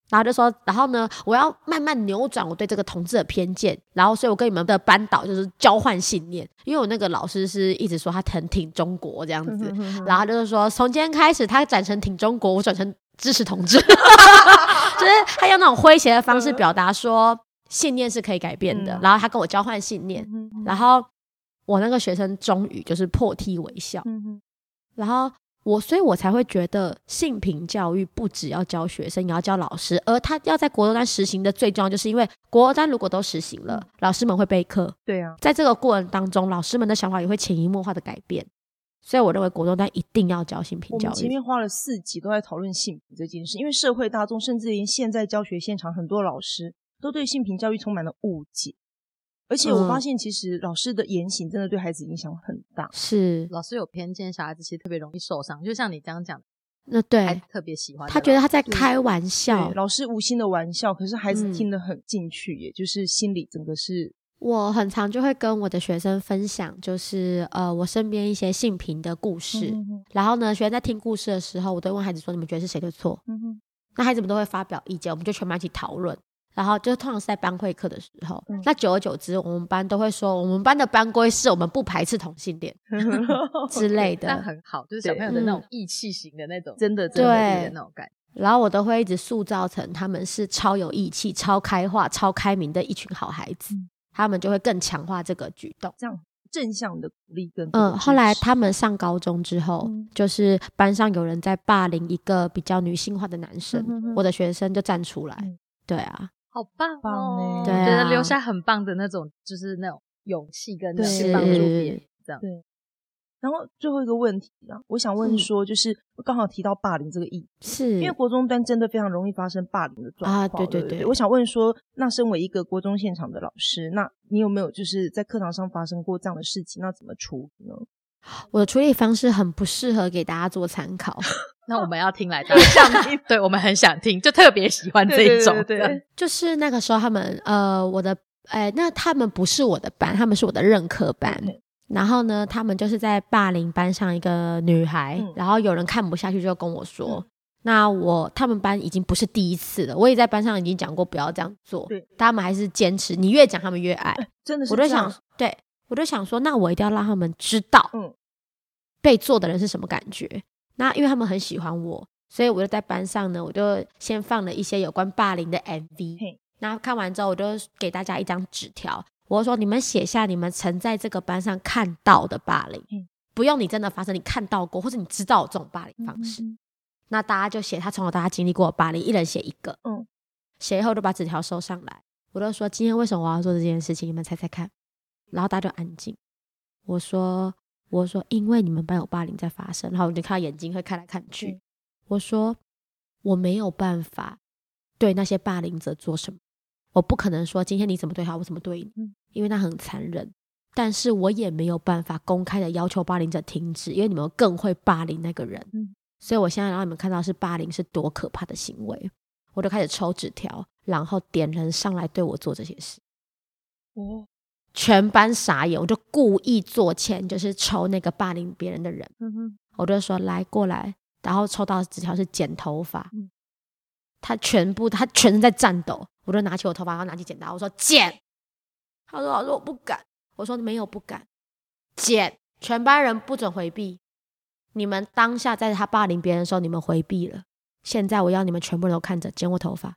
然后就说，然后呢，我要慢慢扭转我对这个同志的偏见。然后，所以我跟你们的班导就是交换信念，因为我那个老师是一直说他很挺中国这样子，然后就是说从今天开始，他转成挺中国，我转成支持同志，就是他用那种诙谐的方式表达说。信念是可以改变的，然后他跟我交换信念，然后我那个学生终于就是破涕为笑，然后我，所以我才会觉得性平教育不只要教学生，也要教老师，而他要在国中端实行的最重要，就是因为国中端如果都实行了，老师们会备课，对啊，在这个过程当中，老师们的想法也会潜移默化的改变，所以我认为国中端一定要教性平教育。前面花了四集都在讨论性平这件事，因为社会大众甚至连现在教学现场很多老师。都对性平教育充满了误解，而且我发现，其实老师的言行真的对孩子影响很大。是，老师有偏见，小孩子其实特别容易受伤。就像你这样讲，那对，特别喜欢他觉得他在开玩笑，老师无心的玩笑，可是孩子听得很进去，也就是心里整个是。我很常就会跟我的学生分享，就是呃，我身边一些性平的故事。然后呢，学生在听故事的时候，我都问孩子说：“你们觉得是谁的错？”那孩子们都会发表意见，我们就全班一起讨论。然后就通常是在班会课的时候，那久而久之，我们班都会说，我们班的班规是我们不排斥同性恋 之类的。那很好，就是小朋友的那种义气型的那种，真的真的那种感。然后我都会一直塑造成他们是超有义气、超开化、超开明的一群好孩子，他们就会更强化这个举动，这样正向的鼓励跟嗯。后来他们上高中之后，就是班上有人在霸凌一个比较女性化的男生，我的学生就站出来，对啊。好棒哦！对，觉得留下很棒的那种，就是那种勇气跟去帮助别人这样。对。然后最后一个问题啊，我想问说，就是刚好提到霸凌这个议题，是因为国中端真的非常容易发生霸凌的状况。啊，对对对。我想问说，那身为一个国中现场的老师，那你有没有就是在课堂上发生过这样的事情？那怎么处理呢？我的处理方式很不适合给大家做参考。那我们要听来想听，对我们很想听，就特别喜欢这一种。对，就是那个时候他们呃，我的哎，那他们不是我的班，他们是我的任课班。然后呢，他们就是在霸凌班上一个女孩，然后有人看不下去就跟我说：“那我他们班已经不是第一次了，我也在班上已经讲过不要这样做。”对，他们还是坚持，你越讲他们越爱。真的是，我就想，对我就想说，那我一定要让他们知道，嗯，被做的人是什么感觉。那因为他们很喜欢我，所以我就在班上呢，我就先放了一些有关霸凌的 MV。那看完之后，我就给大家一张纸条，我说：“你们写下你们曾在这个班上看到的霸凌，不用你真的发生，你看到过或者你知道这种霸凌方式。”那大家就写他从小到大经历过霸凌，一人写一个。嗯，写以后就把纸条收上来，我就说：“今天为什么我要做这件事情？你们猜猜看。”然后大家就安静。我说。我说，因为你们班有霸凌在发生，然后我就看到眼睛会看来看去。我说，我没有办法对那些霸凌者做什么，我不可能说今天你怎么对他，我怎么对你，因为那很残忍。但是我也没有办法公开的要求霸凌者停止，因为你们更会霸凌那个人。所以我现在让你们看到是霸凌是多可怕的行为。我就开始抽纸条，然后点人上来对我做这些事。哦。全班傻眼，我就故意做欠，就是抽那个霸凌别人的人。我就说来过来，然后抽到纸条是剪头发。他全部他全身在颤抖，我就拿起我头发，然后拿起剪刀，我说剪。他说老师我不敢。我说没有不敢，剪。全班人不准回避。你们当下在他霸凌别人的时候，你们回避了。现在我要你们全部人都看着剪我头发。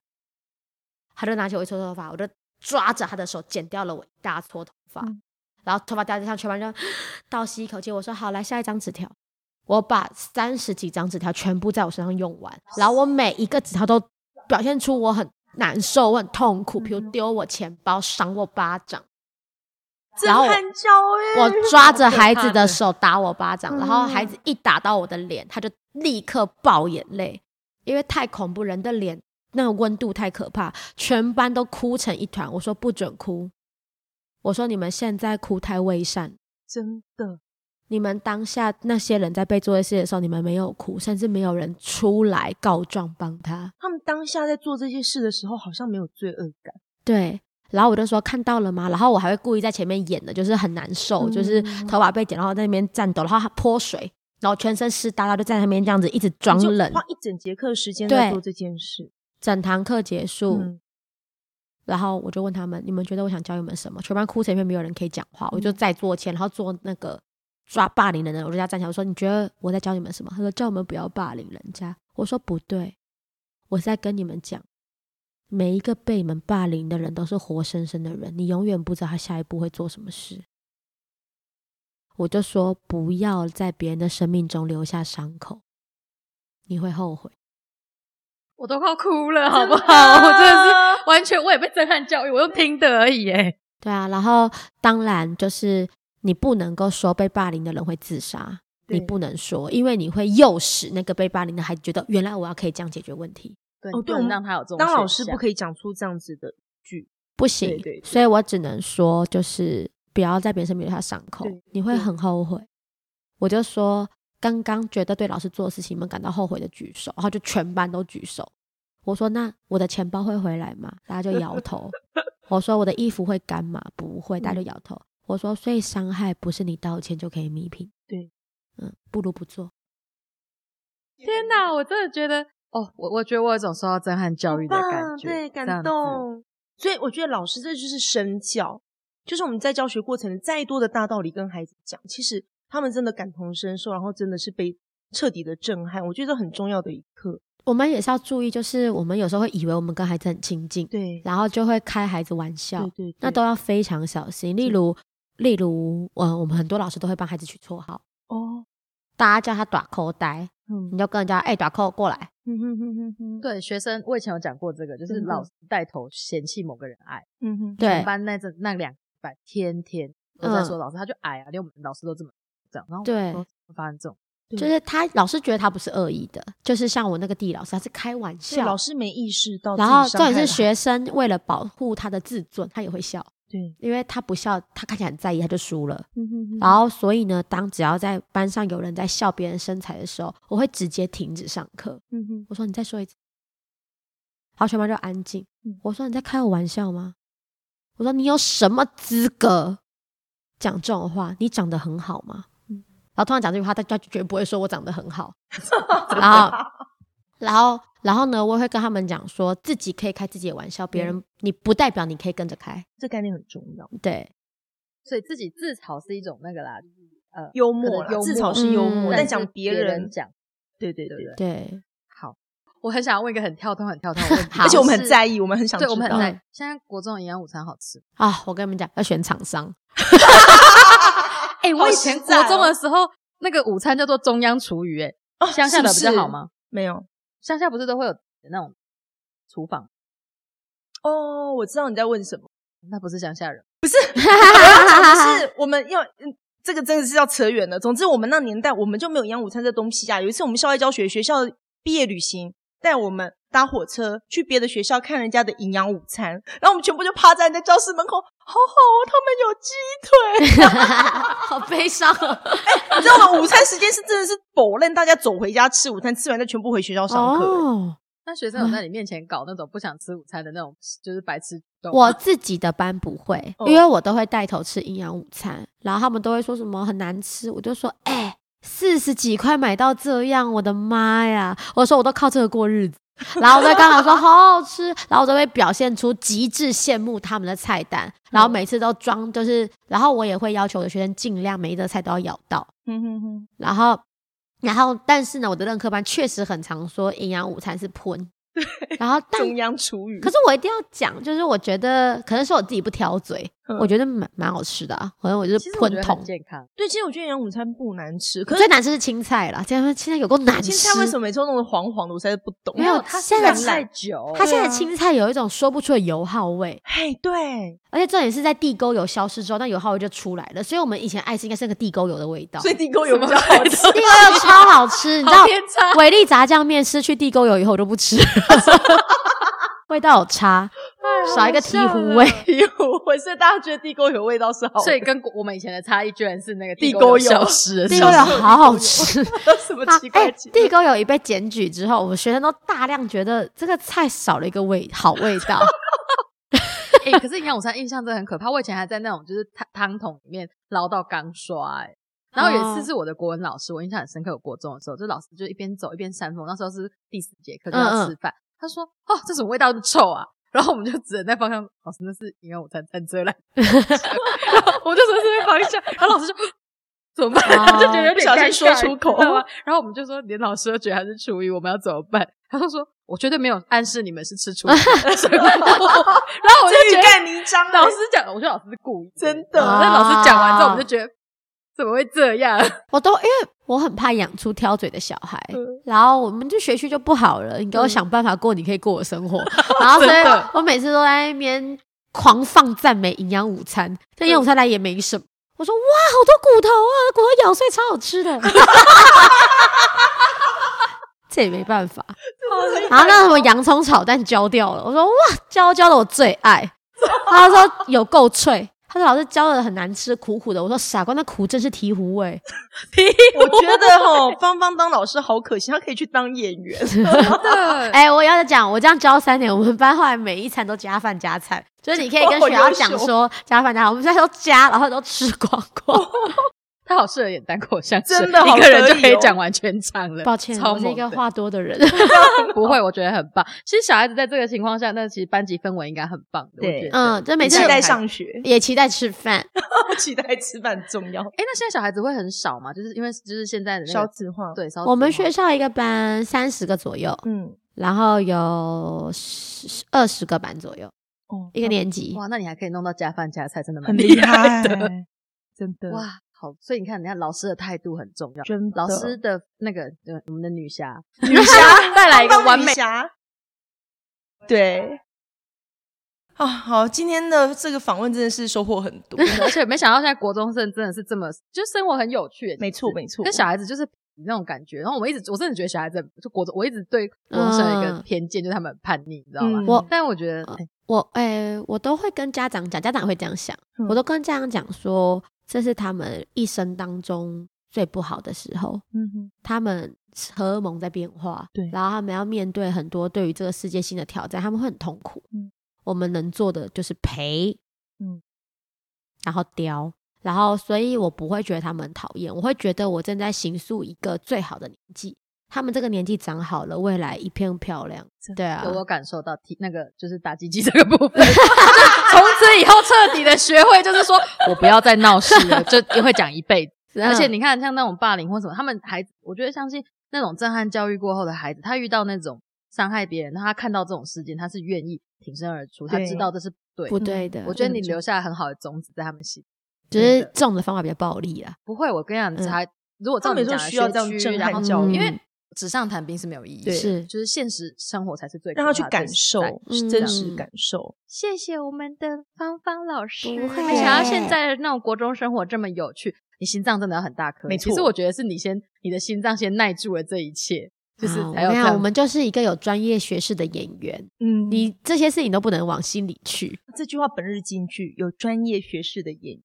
他就拿起我一撮头发，我就。抓着他的手剪掉了我一大撮头发，然后头发掉地上，全班就 倒吸一口气。我说：“好，来下一张纸条。”我把三十几张纸条全部在我身上用完，然后我每一个纸条都表现出我很难受、我很痛苦，比如丢我钱包、赏我巴掌，然后我抓着孩子的手打我巴掌，然后孩子一打到我的脸，他就立刻爆眼泪，因为太恐怖，人的脸。那个温度太可怕，全班都哭成一团。我说不准哭，我说你们现在哭太伪善，真的。你们当下那些人在被做这些的时候，你们没有哭，甚至没有人出来告状帮他。他们当下在做这些事的时候，好像没有罪恶感。对，然后我就说看到了吗？然后我还会故意在前面演的，就是很难受，就是头发被剪，然后在那边颤抖，然后泼水，然后全身湿哒哒，就在那边这样子一直装冷，花一整节课时间在做这件事。整堂课结束，然后我就问他们：“你们觉得我想教你们什么？”全班哭成一片，没有人可以讲话。我就在桌前，然后做那个抓霸凌的人，我就叫站起来，我说：“你觉得我在教你们什么？”他说：“叫我们不要霸凌人家。”我说：“不对，我是在跟你们讲，每一个被你们霸凌的人都是活生生的人，你永远不知道他下一步会做什么事。”我就说：“不要在别人的生命中留下伤口，你会后悔。”我都快哭了，好不好？我真的是完全，我也被震撼教育，我用听的而已，哎。对啊，然后当然就是你不能够说被霸凌的人会自杀，你不能说，因为你会诱使那个被霸凌的孩子觉得，原来我要可以这样解决问题。对，不能让他有这种。当老师不可以讲出这样子的句，不行。所以我只能说，就是不要在别人身边留下伤口，你会很后悔。我就说，刚刚觉得对老师做的事情，你们感到后悔的举手，然后就全班都举手。我说，那我的钱包会回来吗？大家就摇头。我说，我的衣服会干吗？不会，大家就摇头。我说，所以伤害不是你道歉就可以弥平。对，嗯，不如不做。天哪，我真的觉得，哦，我我觉得我有种受到震撼教育的感觉，对，感动。所以我觉得老师这就是身教，就是我们在教学过程再多的大道理跟孩子讲，其实他们真的感同身受，然后真的是被彻底的震撼。我觉得很重要的一刻，我们也是要注意，就是我们有时候会以为我们跟孩子很亲近，对，然后就会开孩子玩笑，对对，那都要非常小心。例如，例如，呃，我们很多老师都会帮孩子取绰号，哦，大家叫他短口呆。你就跟人家哎，打扣过来。对学生，我以前有讲过这个，就是老师带头嫌弃某个人矮。嗯哼，对，班那阵那两百天天都在说老师，他就矮啊，连我们老师都这么这样。然后对，发生这种，就是他老师觉得他不是恶意的，就是像我那个地老师，他是开玩笑，老师没意识到。然后重点是学生为了保护他的自尊，他也会笑。对，因为他不笑，他看起来很在意，他就输了。然后，所以呢，当只要在班上有人在笑别人身材的时候，我会直接停止上课。我说：“你再说一次。”好，全班就安静。我说：“你在开我玩笑吗？”我说：“你有什么资格讲这种话？你长得很好吗？”然后突然讲这句话，他他绝对不会说我长得很好。然后，然后。然后呢，我会跟他们讲，说自己可以开自己的玩笑，别人你不代表你可以跟着开，这概念很重要。对，所以自己自嘲是一种那个啦，呃，幽默，自嘲是幽默，但讲别人讲，对对对对。好，我很想问一个很跳通、很跳通的问题，而且我们很在意，我们很想，对，我们很在意。现在国中营养午餐好吃啊！我跟你们讲，要选厂商。哎，我以前国中的时候，那个午餐叫做中央厨余，哎，乡下的比较好吗？没有。乡下不是都会有那种厨房？哦，我知道你在问什么。那不是乡下人，不是，是我们要，嗯，这个真的是要扯远了。总之，我们那年代我们就没有营养午餐这东西啊。有一次我们校外教学，学校毕业旅行，带我们搭火车去别的学校看人家的营养午餐，然后我们全部就趴在那教室门口，好好哦，他们有鸡腿，好悲伤啊！哎，你知道吗？午餐时间是真的是否认大家走回家吃午餐，吃完就全部回学校上课。那学生有在你面前搞那种不想吃午餐的那种，就是白痴。我自己的班不会，因为我都会带头吃营养午餐，然后他们都会说什么很难吃，我就说，哎，四十几块买到这样，我的妈呀！我说我都靠这个过日子，然后我在刚好说好好吃，然后我就会表现出极致羡慕他们的菜单，然后每次都装就是，然后我也会要求我的学生尽量每一道菜都要咬到，嗯哼哼，然后。然后，但是呢，我的任课班确实很常说营养午餐是喷。对，然后中央厨余。可是我一定要讲，就是我觉得可能是我自己不挑嘴，我觉得蛮蛮好吃的啊。反正我就是喷桶健康。对，其实我觉得营养午餐不难吃，最难吃是青菜啦。这样青菜有够难吃。青菜为什么每次都弄得黄黄的？我实在是不懂。没有，它现在太久。它现在青菜有一种说不出的油耗味。嘿，对。而且重点是在地沟油消失之后，那油耗味就出来了。所以我们以前爱吃应该是那个地沟油的味道。所以地沟油比较好吃。地沟油超好吃，你知道？伟力炸酱面失去地沟油以后我就不吃。味道有差，少一个醍醐味。醍醐味，所以大家觉得地沟油味道是好。所以跟我们以前的差异，居然是那个地沟油消失。地沟油好好吃，什么奇怪？地沟油一被检举之后，我们学生都大量觉得这个菜少了一个味，好味道。哎，可是营养午餐印象真的很可怕。我以前还在那种就是汤汤桶里面捞到钢刷，哎。然后有一次是我的国文老师，我印象很深刻。有国中的时候，就老师就一边走一边扇风。那时候是第四节课就要吃饭，他说：“哦，这什么味道？臭啊！”然后我们就指着那方向，老师那是营养午餐餐车来。然 后我就说是那方向，然后老师就怎么办？他 就觉得有点尴尬，说出口。然后我们就说连老师都觉得还是厨余，我们要怎么办？他就说：“我绝对没有暗示你们是吃厨余。” 然后我就欲盖弥彰。老师讲，我觉得老师是故意，真的。那老师讲完之后，我们就觉得。怎么会这样？我都因为我很怕养出挑嘴的小孩，然后我们就学区就不好了。你给我想办法过你可以过我生活。然后所以我每次都在那边狂放赞美营养午餐，但营养午餐来也没什么。我说哇，好多骨头啊，骨头咬碎超好吃的。这也没办法。然后那什么洋葱炒蛋焦掉了，我说哇，焦焦的我最爱。他说有够脆。他说老师教的很难吃，苦苦的。我说傻瓜，那苦真是醍醐味。我觉得哈，芳芳当老师好可惜，她可以去当演员。哎，我要讲，我这样教三年，我们班后来每一餐都加饭加菜，就是你可以跟学校讲说加饭加，我们现在都加，然后都吃光光。他好适合演单口相声，真的一个人就可以讲完全场了。抱歉，我是一个话多的人。不会，我觉得很棒。其实小孩子在这个情况下，那其实班级氛围应该很棒的。对，嗯，就每次期待上学，也期待吃饭，期待吃饭重要。哎，那现在小孩子会很少嘛？就是因为就是现在的少子化，对，我们学校一个班三十个左右，嗯，然后有十二十个班左右，哦，一个年级。哇，那你还可以弄到加饭加菜，真的蛮厉害的，真的哇。好，所以你看，你看老师的态度很重要。真，老师的那个，我们的女侠，女侠 带来一个完美侠。对，啊，好，今天的这个访问真的是收获很多，而且没想到现在国中生真的是这么，就生活很有趣。没错，没错，跟小孩子就是那种感觉。然后我们一直，我真的觉得小孩子就国中，我一直对国中生有一个偏见，就是他们叛逆，你知道吗？我，但我觉得，我，哎，我都会跟家长讲，家长会这样想，我都跟家长讲说。这是他们一生当中最不好的时候。嗯哼，他们荷尔蒙在变化，对，然后他们要面对很多对于这个世界性的挑战，他们会很痛苦。嗯，我们能做的就是陪，嗯，然后雕，然后，所以我不会觉得他们讨厌，我会觉得我正在行塑一个最好的年纪。他们这个年纪长好了，未来一片漂亮。对啊，有我感受到，那个就是打鸡鸡这个部分，从此以后彻底的学会，就是说我不要再闹事了，就也会讲一辈子。而且你看，像那种霸凌或什么，他们孩子，我觉得相信那种震撼教育过后的孩子，他遇到那种伤害别人，他看到这种事件，他是愿意挺身而出，他知道这是对不对的。我觉得你留下很好的种子在他们心，只是这种的方法比较暴力啊。不会，我跟你讲，他如果他们说需要这样震撼教育，因为。纸上谈兵是没有意义，是就是现实生活才是最让他去感受真实感受。谢谢我们的芳芳老师，没想到现在的那种国中生活这么有趣。你心脏真的很大颗，没错。其实我觉得是你先，你的心脏先耐住了这一切，就是没有。我们就是一个有专业学识的演员，嗯，你这些事情都不能往心里去。这句话本日金句，有专业学识的演员。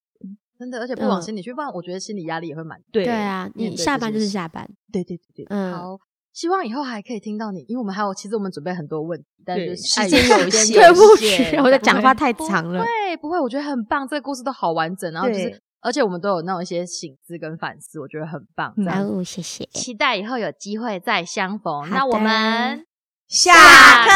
真的，而且不往心里去，不然我觉得心理压力也会蛮。对对啊，你下班就是下班。对对对对，嗯。好，希望以后还可以听到你，因为我们还有，其实我们准备很多问题，但是时间有限，对不起，我的讲话太长了。对，不会，我觉得很棒，这个故事都好完整，然后就是，而且我们都有那种一些醒思跟反思，我觉得很棒。哦，谢谢，期待以后有机会再相逢。那我们下课。